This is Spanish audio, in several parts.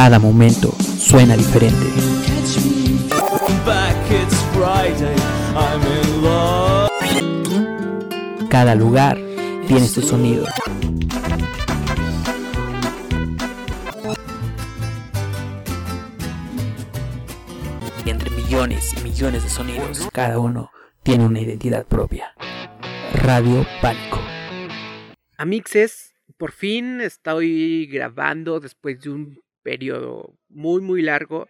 Cada momento suena diferente. Cada lugar tiene su sonido. Y entre millones y millones de sonidos, cada uno tiene una identidad propia. Radio Pánico. Amixes, por fin estoy grabando después de un periodo muy muy largo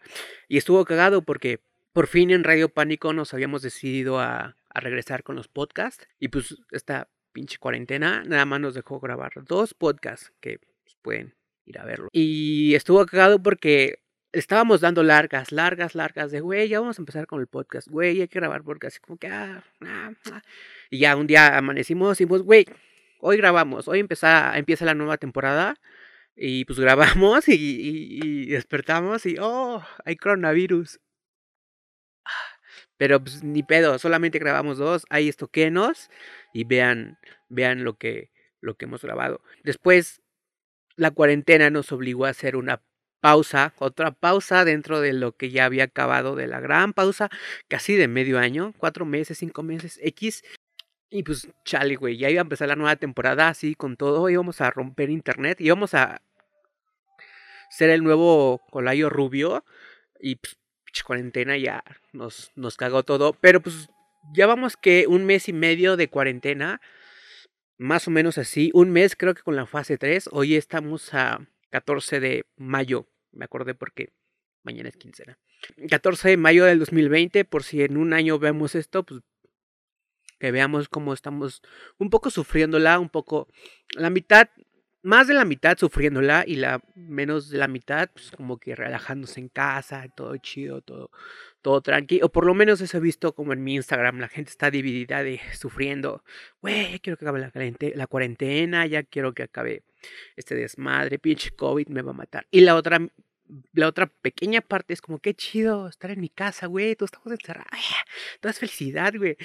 y estuvo cagado porque por fin en Radio Pánico nos habíamos decidido a, a regresar con los podcasts y pues esta pinche cuarentena nada más nos dejó grabar dos podcasts que pues, pueden ir a verlo. Y estuvo cagado porque estábamos dando largas, largas, largas de, güey, ya vamos a empezar con el podcast, güey, hay que grabar podcast, y como que, ah, ah, ah. y ya un día amanecimos y pues, güey, hoy grabamos, hoy empieza, empieza la nueva temporada, y pues grabamos y, y, despertamos y, oh, hay coronavirus. Pero pues ni pedo, solamente grabamos dos, ahí estoquenos y vean, vean lo que, lo que hemos grabado. Después, la cuarentena nos obligó a hacer una pausa, otra pausa dentro de lo que ya había acabado de la gran pausa, casi de medio año, cuatro meses, cinco meses, X. Y pues, chale, güey, ya iba a empezar la nueva temporada así con todo, íbamos a romper internet, íbamos a ser el nuevo Colayo Rubio y pues, cuarentena ya nos, nos cagó todo, pero pues ya vamos que un mes y medio de cuarentena, más o menos así, un mes creo que con la fase 3, hoy estamos a 14 de mayo, me acordé porque mañana es quincena. 14 de mayo del 2020, por si en un año vemos esto, pues que veamos cómo estamos un poco sufriéndola, un poco la mitad, más de la mitad sufriéndola y la menos de la mitad, pues como que relajándose en casa, todo chido, todo, todo tranquilo. O por lo menos eso he visto como en mi Instagram, la gente está dividida de sufriendo, güey, ya quiero que acabe la, la cuarentena, ya quiero que acabe este desmadre, pinche COVID me va a matar. Y la otra la otra pequeña parte es como, qué chido estar en mi casa, güey, todos estamos encerrados, toda es felicidad, güey.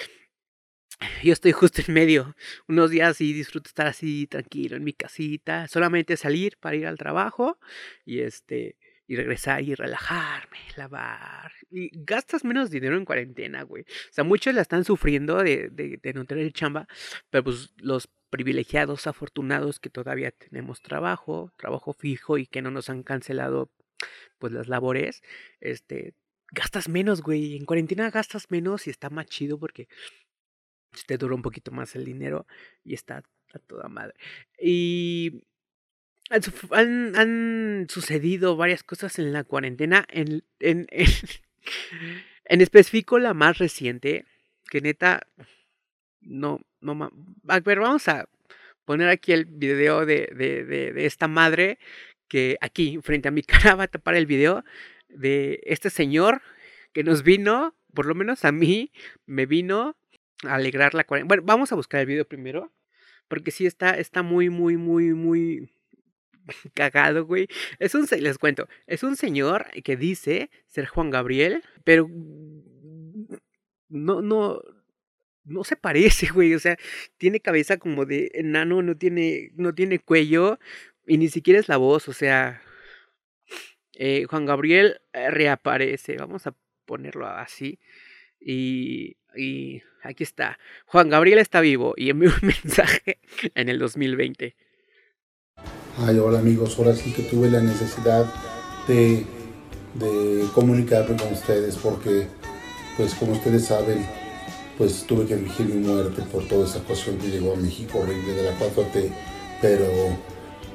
Yo estoy justo en medio, unos días y disfruto estar así tranquilo en mi casita, solamente salir para ir al trabajo y este y regresar y relajarme, lavar. Y gastas menos dinero en cuarentena, güey. O sea, muchos la están sufriendo de, de, de no tener chamba, pero pues los privilegiados, afortunados que todavía tenemos trabajo, trabajo fijo y que no nos han cancelado pues las labores, este, gastas menos, güey. En cuarentena gastas menos y está más chido porque te dura un poquito más el dinero y está a toda madre. Y han, sucedido varias cosas en la cuarentena, en, en, en, específico la más reciente, que neta, no, no, a ver, vamos a poner aquí el video de, de, de, esta madre que aquí frente a mi cara va a tapar el video de este señor que nos vino, por lo menos a mí, me vino alegrar la cuarentena. Bueno, vamos a buscar el video primero, porque sí está, está muy, muy, muy, muy cagado, güey. Es un, les cuento, es un señor que dice ser Juan Gabriel, pero no, no, no se parece, güey. O sea, tiene cabeza como de enano, no tiene, no tiene cuello y ni siquiera es la voz. O sea, eh, Juan Gabriel eh, reaparece. Vamos a ponerlo así. Y, y aquí está. Juan Gabriel está vivo y envió un mensaje en el 2020. Ay, hola amigos, ahora sí que tuve la necesidad de, comunicarme con ustedes porque, pues como ustedes saben, pues tuve que elegir mi muerte por toda esa cuestión que llegó a México horrible de la 4T, pero,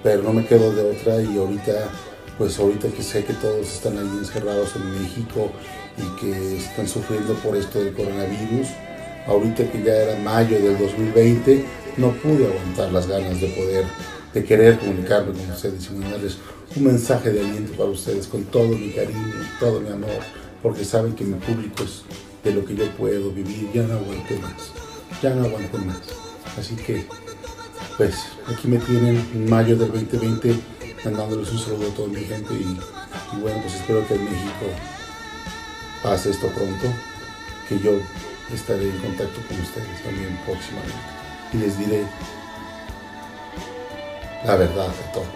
pero no me quedo de otra y ahorita, pues ahorita que sé que todos están ahí encerrados en México y que están sufriendo por esto del coronavirus, ahorita que ya era mayo del 2020, no pude aguantar las ganas de poder de querer comunicarme con ustedes y mandarles un mensaje de aliento para ustedes con todo mi cariño, todo mi amor, porque saben que mi público es de lo que yo puedo vivir, ya no aguanto más, ya no aguanto más. Así que, pues, aquí me tienen en mayo del 2020 mandándoles un saludo a toda mi gente y, bueno, pues espero que en México pase esto pronto, que yo estaré en contacto con ustedes también próximamente y les diré la verdad de todo.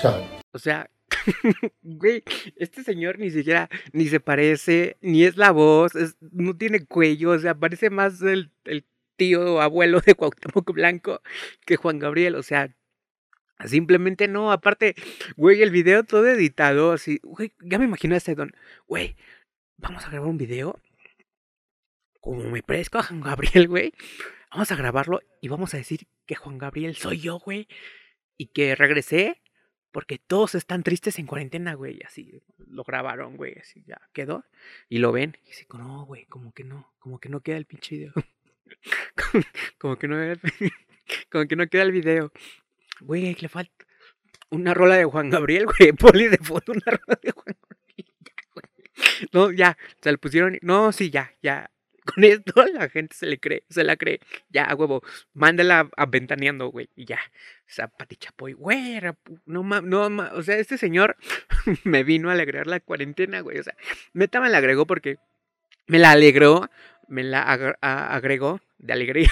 Chao. O sea, güey, este señor ni siquiera, ni se parece, ni es la voz, no tiene cuello, o sea, parece más el, el tío abuelo de Cuauhtémoc Blanco que Juan Gabriel, o sea, simplemente no, aparte, güey, el video todo editado, así, güey, ya me imagino este don, güey, vamos a grabar un video, como me parezco a Juan Gabriel, güey, vamos a grabarlo y vamos a decir que Juan Gabriel soy yo, güey, y que regresé porque todos están tristes en cuarentena, güey. Así lo grabaron, güey. Así ya quedó. Y lo ven. Y dice, no, güey, como que no. Como que no queda el pinche video. como, que no como que no queda el video. Güey, le falta una rola de Juan Gabriel, güey. Poli de foto, una rola de Juan Gabriel. No, ya. Se le pusieron. No, sí, ya, ya. Con esto la gente se le cree, se la cree. Ya, huevo, mándala a ventaneando, güey. Y ya. O sea, Pati Chapoy, güey, no no o sea, este señor me vino a alegrar la cuarentena, güey. O sea, meta me la agregó porque me la alegró, me la agregó de alegría.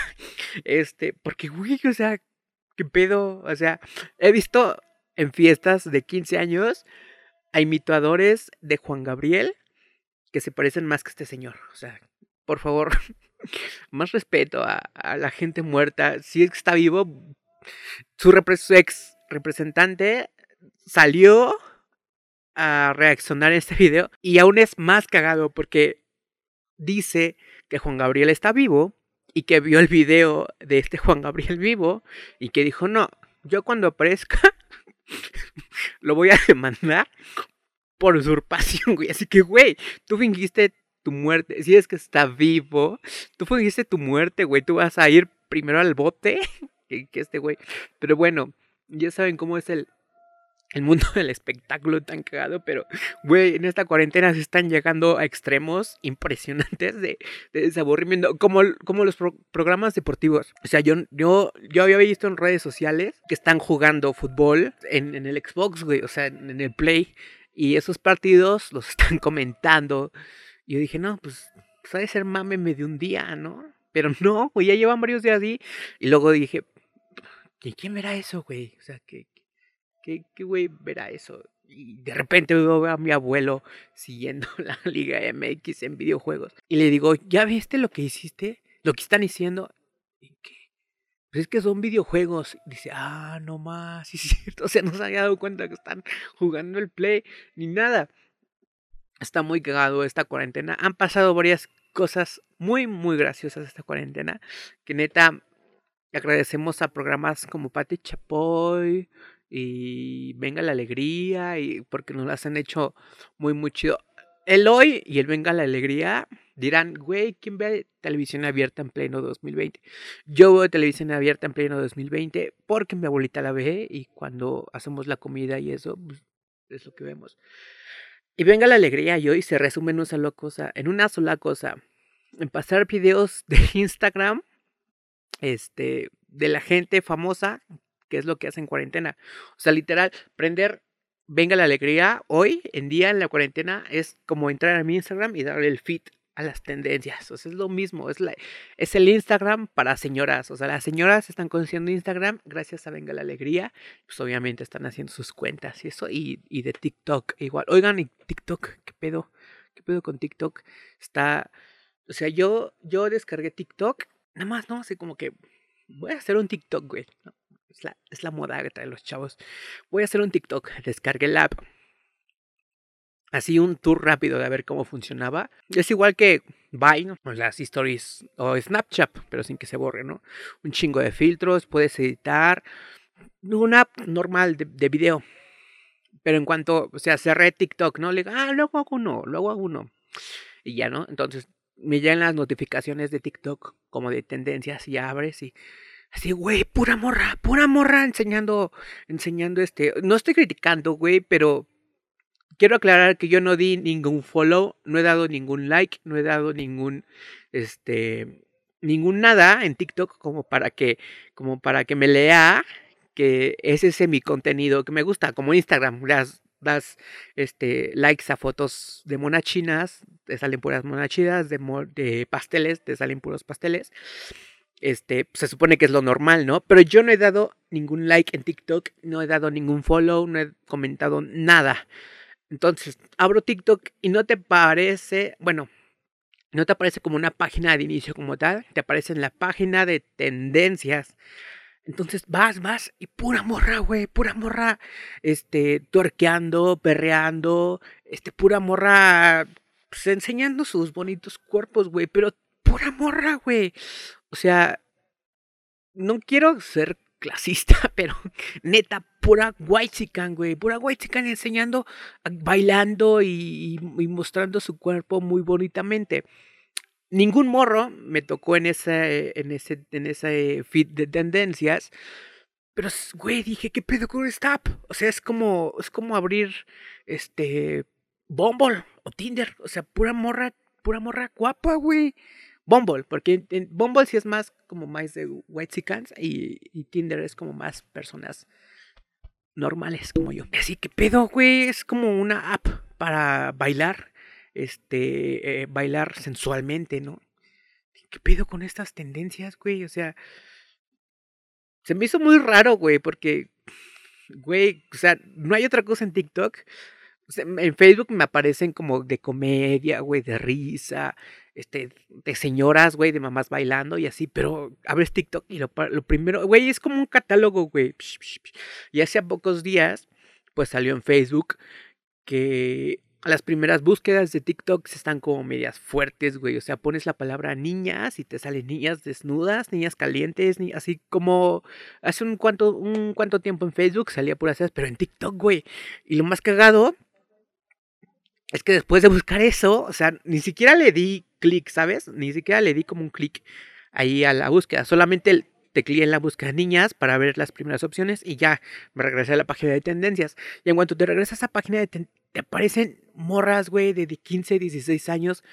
Este, porque, güey, o sea, qué pedo. O sea, he visto en fiestas de 15 años a imitadores de Juan Gabriel que se parecen más que este señor. O sea, por favor, más respeto a, la gente muerta. Si es que está vivo, su, ex representante salió a reaccionar a este video y aún es más cagado porque dice que Juan Gabriel está vivo y que vio el video de este Juan Gabriel vivo y que dijo, no, yo cuando aparezca lo voy a demandar por usurpación, güey. Así que, güey, tú fingiste tu muerte, si es que está vivo, tú fingiste tu muerte, güey, tú vas a ir primero al bote que, este güey. Pero bueno, ya saben cómo es el, el mundo del espectáculo tan cagado, pero, güey, en esta cuarentena se están llegando a extremos impresionantes de, de desaburrimiento, como, como los programas deportivos. O sea, yo, yo, yo había visto en redes sociales que están jugando fútbol en, en el Xbox, güey, o sea, en el Play, y esos partidos los están comentando y yo dije, no, pues, sabe ser mame de un día, ¿no? Pero no, güey, ya llevan varios días así. Y luego dije, ¿quién verá eso, güey? O sea, ¿qué, qué, qué güey verá eso? Y de repente veo a mi abuelo siguiendo la Liga MX en videojuegos. Y le digo, ¿ya viste lo que hiciste? Lo que están diciendo. ¿En qué? Pues es que son videojuegos. Dice, ah, no más, sí es cierto. O sea, no se había dado cuenta que están jugando el play ni nada. Está muy cagado esta cuarentena. Han pasado varias cosas muy, muy graciosas esta cuarentena. Que neta, agradecemos a programas como Pati Chapoy y Venga la Alegría. Y porque nos las han hecho muy, muy chido. El hoy y el Venga la Alegría dirán, güey, ¿quién ve televisión abierta en pleno 2020? Yo veo televisión abierta en pleno 2020 porque mi abuelita la ve y cuando hacemos la comida y eso, pues, es lo que vemos. Y venga la alegría y hoy se resume en una sola cosa, en una sola cosa, en pasar videos de Instagram, este, de la gente famosa, que es lo que hace en cuarentena. O sea, literal, prender venga la alegría hoy en día en la cuarentena es como entrar a mi Instagram y darle el feed a las tendencias. O sea, es lo mismo, es, la, es el Instagram para señoras. O sea, las señoras están conociendo Instagram gracias a Venga la Alegría. Pues obviamente están haciendo sus cuentas y eso. Y, y de TikTok igual. Oigan, y TikTok, ¿qué pedo? ¿Qué pedo con TikTok? Está... O sea, yo, yo descargué TikTok. Nada más, ¿no? Así como que voy a hacer un TikTok, güey. Es, la, es la moda que traen los chavos. Voy a hacer un TikTok. Descargué el app así un tour rápido de ver cómo funcionaba. Es igual que Vine, o las stories o Snapchat, pero sin que se borre, ¿no? Un chingo de filtros, puedes editar. Una app normal de, de video. Pero en cuanto, o sea, cerré TikTok, ¿no? Le digo, ah, luego hago uno, luego hago uno. Y ya, ¿no? Entonces me llegan las notificaciones de TikTok como de tendencias y abres y así, güey, pura morra, pura morra enseñando, enseñando este. No estoy criticando, güey, pero quiero aclarar que yo no di ningún follow, no he dado ningún like, no he dado ningún, este, ningún nada en TikTok como para que, como para que me lea que ese es mi contenido que me gusta, como Instagram, das, das este, likes a fotos de monachinas, te salen puras monachinas, de, de pasteles, te salen puros pasteles. Este, se supone que es lo normal, ¿no? Pero yo no he dado ningún like en TikTok, no he dado ningún follow, no he comentado nada. Entonces, abro TikTok y no te parece, bueno, no te aparece como una página de inicio como tal, te aparece en la página de tendencias. Entonces vas, vas y pura morra, güey, pura morra, este, tuerqueando, perreando, este, pura morra, pues, enseñando sus bonitos cuerpos, güey, pero pura morra, güey. O sea, no quiero ser clasista, pero neta, pura chican, güey. Pura chican enseñando, bailando y, y, mostrando su cuerpo muy bonitamente. Ningún morro me tocó en ese, en ese, en ese feed de tendencias. Pero, güey, dije, ¿qué pedo con esta O sea, es como, es como abrir, este, Bumble o Tinder. O sea, pura morra, pura morra guapa, güey. Bumble, porque Bumble sí es más como más de white y, y Tinder es como más personas normales como yo. Así que pedo, güey, es como una app para bailar, este, eh, bailar sensualmente, ¿no? ¿Qué pedo con estas tendencias, güey? O sea, se me hizo muy raro, güey, porque, güey, o sea, no hay otra cosa en TikTok. En Facebook me aparecen como de comedia, güey, de risa, este, de señoras, güey, de mamás bailando y así, pero abres TikTok y lo, primero, güey, es como un catálogo, güey. Y hace pocos días, pues salió en Facebook que las primeras búsquedas de TikTok están como medias fuertes, güey. O sea, pones la palabra niñas y te salen niñas desnudas, niñas calientes, ni así como hace un cuanto, un cuanto tiempo en Facebook salía puras esas, pero en TikTok, güey. Y lo más cagado es que después de buscar eso, o sea, ni siquiera le di clic, ¿sabes? Ni siquiera le di como un clic ahí a la búsqueda. Solamente tecleé en la búsqueda niñas para ver las primeras opciones y ya me regresé a la página de tendencias. Y en cuanto te regresas a esa página de te aparecen morras, güey, de 15, 16 años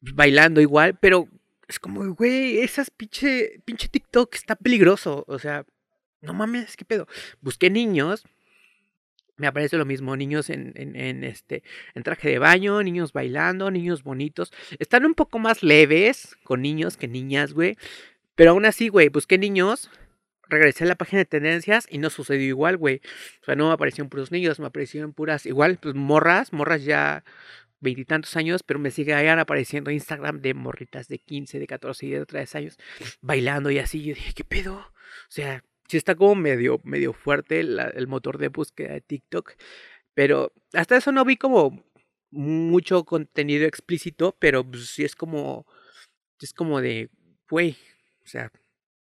bailando igual, pero es como, güey, esas pinche, pinche TikTok está peligroso. O sea, no mames, ¿qué pedo? Busqué niños me aparece lo mismo, niños en, en, este, en traje de baño, niños bailando, niños bonitos. Están un poco más leves con niños que niñas, güey. Pero aún así, güey, busqué niños, regresé a la página de tendencias y no sucedió igual, güey. O sea, no me aparecieron puros niños, me aparecieron puras, igual, pues morras, morras ya veintitantos años, pero me sigue ahí apareciendo Instagram de morritas de 15, de 14 y de 13 años, bailando y así. Yo dije, ¿qué pedo? O sea, sí está como medio, medio fuerte el motor de búsqueda de TikTok. Pero hasta eso no vi como mucho contenido explícito, pero pues, sí es como, es como de, güey, o sea,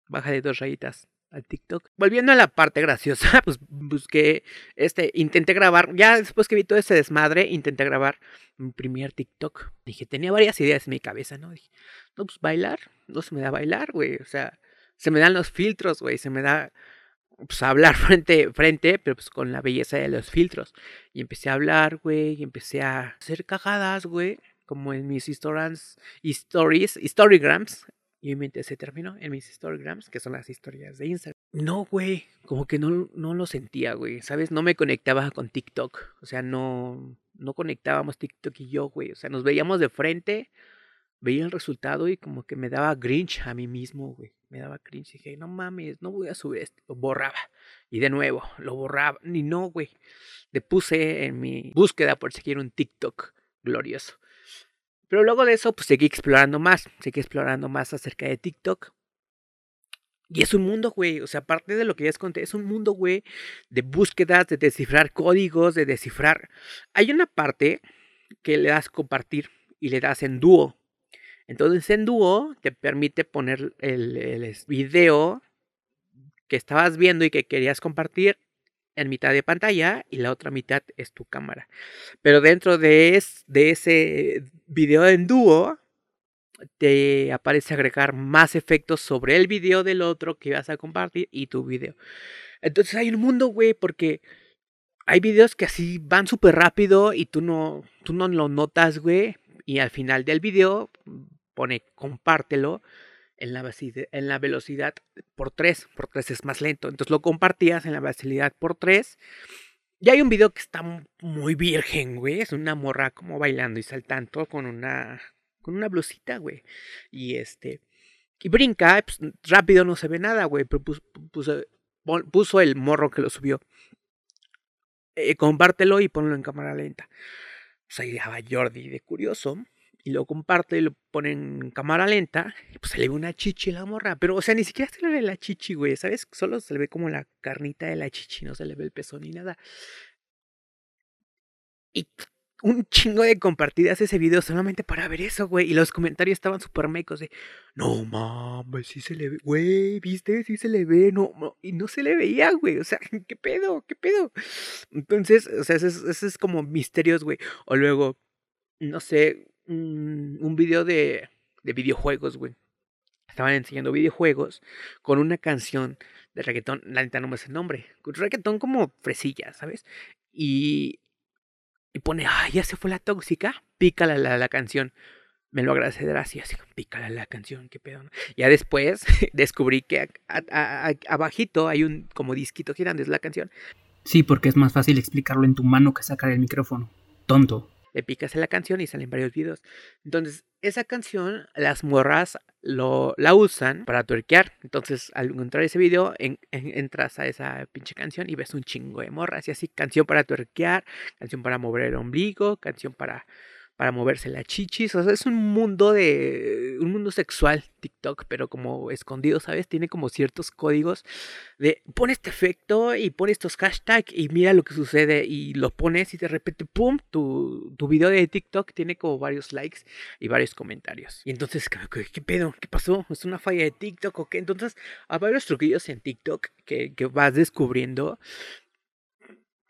baja de dos rayitas al TikTok. Volviendo a la parte graciosa, pues busqué, este, intenté grabar, ya después que vi todo ese desmadre, intenté grabar mi primer TikTok. Dije, tenía varias ideas en mi cabeza, ¿no? Dije, no, pues bailar, no se me da bailar, güey, o sea, se me dan los filtros, güey, se me da pues hablar frente frente, pero pues con la belleza de los filtros. Y empecé a hablar, güey, y empecé a hacer cagadas, güey, como en mis stories, stories, storygrams. Y mi mente se terminó en mis storygrams, que son las historias de Instagram. No, güey, como que no, no lo sentía, güey, ¿sabes? No me conectaba con TikTok. O sea, no, no conectábamos TikTok y yo, güey. O sea, nos veíamos de frente, veía el resultado y como que me daba grinch a mí mismo, güey me daba cringe. Dije, no mames, no voy a subir esto. Lo borraba. Y de nuevo, lo borraba. Ni no, güey. Le puse en mi búsqueda por seguir un TikTok glorioso. Pero luego de eso, pues seguí explorando más. Seguí explorando más acerca de TikTok. Y es un mundo, güey. O sea, aparte de lo que ya les conté, es un mundo, güey, de búsquedas, de descifrar códigos, de descifrar. Hay una parte que le das compartir y le das en dúo. Entonces en dúo te permite poner el, video que estabas viendo y que querías compartir en mitad de pantalla y la otra mitad es tu cámara. Pero dentro de, de ese video en dúo te aparece agregar más efectos sobre el video del otro que vas a compartir y tu video. Entonces hay un mundo, güey, porque hay videos que así van súper rápido y tú no, tú no lo notas, güey. Y al final del video pone compártelo en la, velocidad por 3, por 3 es más lento. Entonces lo compartías en la velocidad por 3. Y hay un video que está muy virgen, güey. Es una morra como bailando y saltando con una con una blusita, güey. Y este Y brinca, pues, rápido no se ve nada, güey. Pero puso, el morro que lo subió. Eh, compártelo y ponlo en cámara lenta. Pues ahí Jordi de curioso. Y lo comparte y lo pone en cámara lenta. Y pues se le ve una chichi la morra. Pero, o sea, ni siquiera se le ve la chichi, güey. ¿Sabes? Solo se le ve como la carnita de la chichi. No se le ve el peso ni nada. Y un chingo de compartidas ese video solamente para ver eso, güey. Y los comentarios estaban súper mecos de, no mames, sí se le ve, güey, ¿viste? Sí se le ve, no, y no se le veía, güey. O sea, ¿qué pedo? ¿Qué pedo? Entonces, o sea, ese es, como misterios, güey. O luego, no sé, un, video de, de videojuegos, güey. Estaban enseñando videojuegos con una canción de reggaetón, la neta no me sé el nombre, reggaetón como fresilla, ¿sabes? Y y pone, ay, ya se fue la tóxica, pícala la, canción. Me lo agradecerá así, así, pícala la canción, qué pedo. Ya después descubrí que abajito hay un como disquito girando, es la canción. Sí, porque es más fácil explicarlo en tu mano que sacar el micrófono. Tonto le picas en la canción y salen varios videos. Entonces, esa canción, las morras lo, la usan para tuerquear. Entonces, al encontrar ese video, entras a esa pinche canción y ves un chingo de morras. Y así, canción para tuerquear, canción para mover el ombligo, canción para para moverse la chichis. O sea, es un mundo de. Un mundo sexual, TikTok, pero como escondido, ¿sabes? Tiene como ciertos códigos de pon este efecto y pon estos hashtags y mira lo que sucede. Y lo pones y de repente, ¡pum! Tu, tu video de TikTok tiene como varios likes y varios comentarios. Y entonces, ¿qué, pedo? ¿Qué pasó? ¿Es una falla de TikTok o qué? Entonces, hay varios truquillos en TikTok que, que vas descubriendo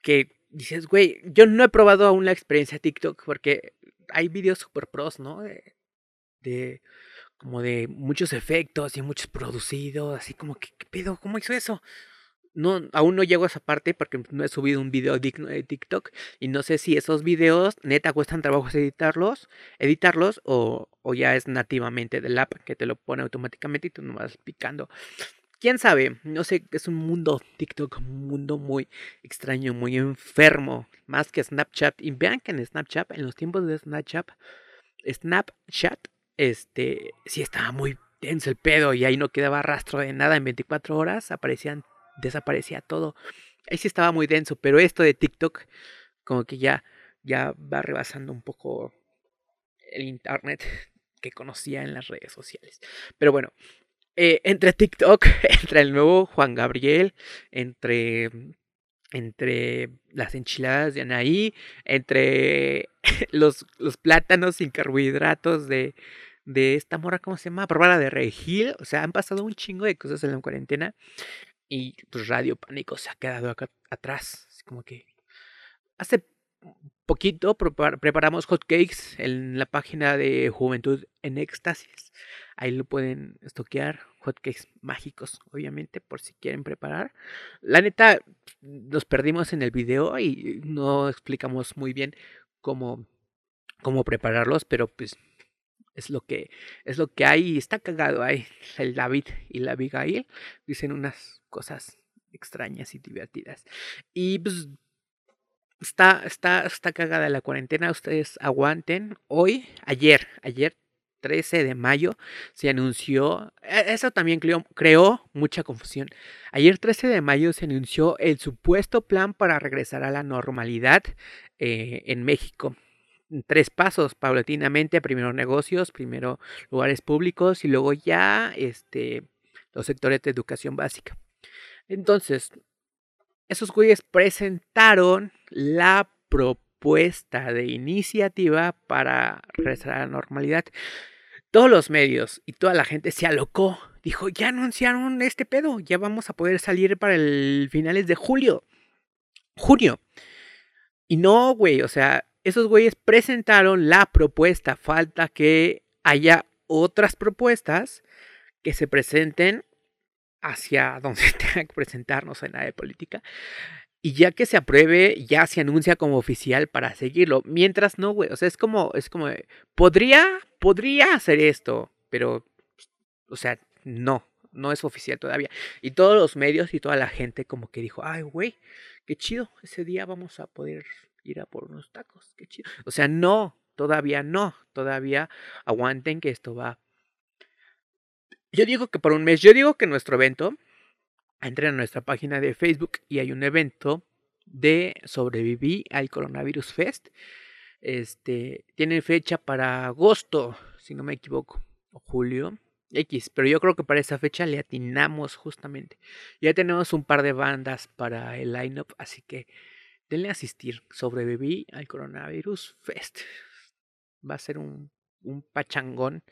que dices, güey, yo no he probado aún la experiencia TikTok porque hay videos super pros, ¿no? De, de como de muchos efectos y muchos producidos, así como que, ¿qué pedo? ¿Cómo hizo eso? No, aún no llego a esa parte porque no he subido un video digno de TikTok y no sé si esos videos neta cuestan trabajo editarlos, editarlos o, o ya es nativamente del app que te lo pone automáticamente y tú no vas picando quién sabe, no sé, es un mundo TikTok, un mundo muy extraño, muy enfermo, más que Snapchat. Y vean que en Snapchat, en los tiempos de Snapchat, Snapchat, este, sí estaba muy denso el pedo y ahí no quedaba rastro de nada en 24 horas, aparecían, desaparecía todo. Ahí sí estaba muy denso, pero esto de TikTok, como que ya, ya va rebasando un poco el internet que conocía en las redes sociales. Pero bueno, eh, entre TikTok, entre el nuevo Juan Gabriel, entre, entre las enchiladas de Anaí, entre los, los plátanos sin carbohidratos de, de esta mora, ¿cómo se llama? Bárbara de Regil. O sea, han pasado un chingo de cosas en la cuarentena. Y pues Radio Pánico se ha quedado atrás. como que hace poquito preparamos hotcakes en la página de Juventud en Éxtasis. Ahí lo pueden estoquear. Hotcakes mágicos, obviamente, por si quieren preparar. La neta, nos perdimos en el video y no explicamos muy bien cómo, cómo prepararlos, pero pues es lo que es lo que hay está cagado ahí el David y la Abigail dicen unas cosas extrañas y divertidas y pues está, está, está cagada la cuarentena. Ustedes aguanten. Hoy, ayer, ayer 13 de mayo se anunció, e, eso también creó, mucha confusión. Ayer 13 de mayo se anunció el supuesto plan para regresar a la normalidad eh, en México. Tres pasos, paulatinamente, primero negocios, primero lugares públicos y luego ya este, los sectores de educación básica. Entonces, esos güeyes presentaron la propuesta de iniciativa para regresar a la normalidad. Todos los medios y toda la gente se alocó. Dijo, ya anunciaron este pedo, ya vamos a poder salir para el finales de julio. Junio. Y no, güey, o sea, esos güeyes presentaron la propuesta. Falta que haya otras propuestas que se presenten hacia donde tenga que presentarnos en la de política. Y ya que se apruebe, ya se anuncia como oficial para seguirlo. Mientras no, güey. O sea, es como, es como, podría, podría hacer esto, pero, o sea, no, no es oficial todavía. Y todos los medios y toda la gente como que dijo, ay, güey, qué chido, ese día vamos a poder ir a por unos tacos, qué chido. O sea, no, todavía no, todavía aguanten que esto va Yo digo que por un mes, yo digo que nuestro evento, entren a nuestra página de Facebook y hay un evento de sobreviví al coronavirus fest. Este, tiene fecha para agosto, si no me equivoco, o julio. X, pero yo creo que para esa fecha le atinamos justamente. Ya tenemos un par de bandas para el lineup, así que denle a asistir. Sobreviví al coronavirus fest. Va a ser un, un pachangón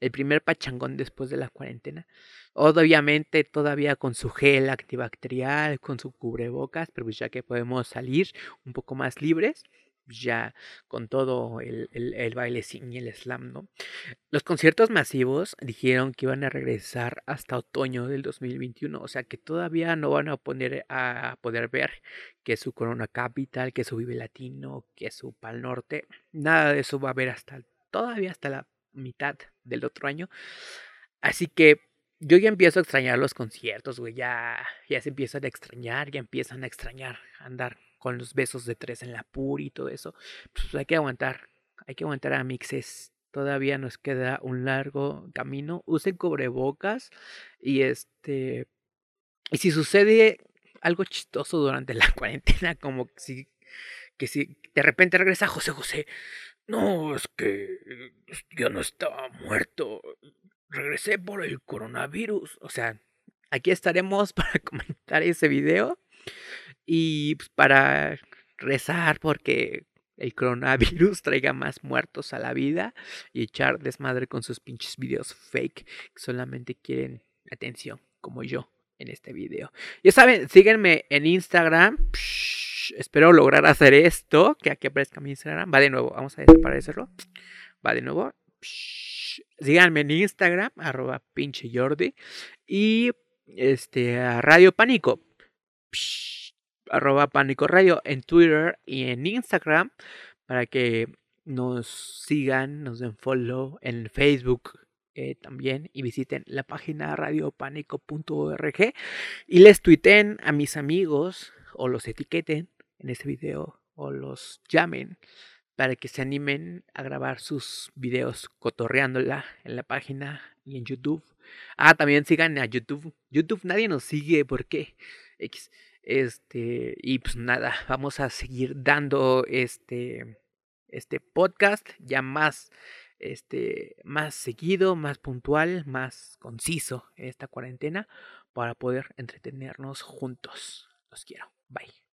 el primer pachangón después de la cuarentena. Obviamente todavía con su gel antibacterial, con su cubrebocas, pero pues ya que podemos salir un poco más libres, pues ya con todo el, el, el bailecín el slam, ¿no? Los conciertos masivos dijeron que iban a regresar hasta otoño del 2021, o sea que todavía no van a poner a poder ver que su Corona Capital, que su Vive Latino, que su Pal Norte, nada de eso va a haber hasta todavía hasta la mitad del otro año. Así que yo ya empiezo a extrañar los conciertos, güey. Ya, ya se empiezan a extrañar, ya empiezan a extrañar andar con los besos de tres en la pur y todo eso. Pues hay que aguantar, hay que aguantar a mixes. Todavía nos queda un largo camino. Usen cubrebocas y este. Y si sucede algo chistoso durante la cuarentena, como si que si de repente regresa José José, no, es que yo no estaba muerto. Regresé por el coronavirus. O sea, aquí estaremos para comentar ese video y pues, para rezar porque el coronavirus traiga más muertos a la vida y echar desmadre con sus pinches videos fake que solamente quieren atención, como yo en este video. Ya saben, síguenme en Instagram espero lograr hacer esto. Que aquí aparezca mi Instagram. Va de nuevo. Vamos a desaparecerlo. De nuevo. Síganme en Instagram. Arroba pinche Jordi. Y este a Radio Pánico. arroba Pánico Radio en Twitter y en Instagram. Para que nos sigan, nos den follow en Facebook. Eh, también y visiten la página radiopánico.org y les tuiten a mis amigos o los etiqueten en este video o los llamen para que se animen a grabar sus videos cotorreándola en la página y en YouTube. Ah, también sigan a YouTube. YouTube nadie nos sigue, ¿por qué? Este, y pues nada, vamos a seguir dando este este podcast ya más este más seguido, más puntual, más conciso esta cuarentena para poder entretenernos juntos. Los quiero. Bye.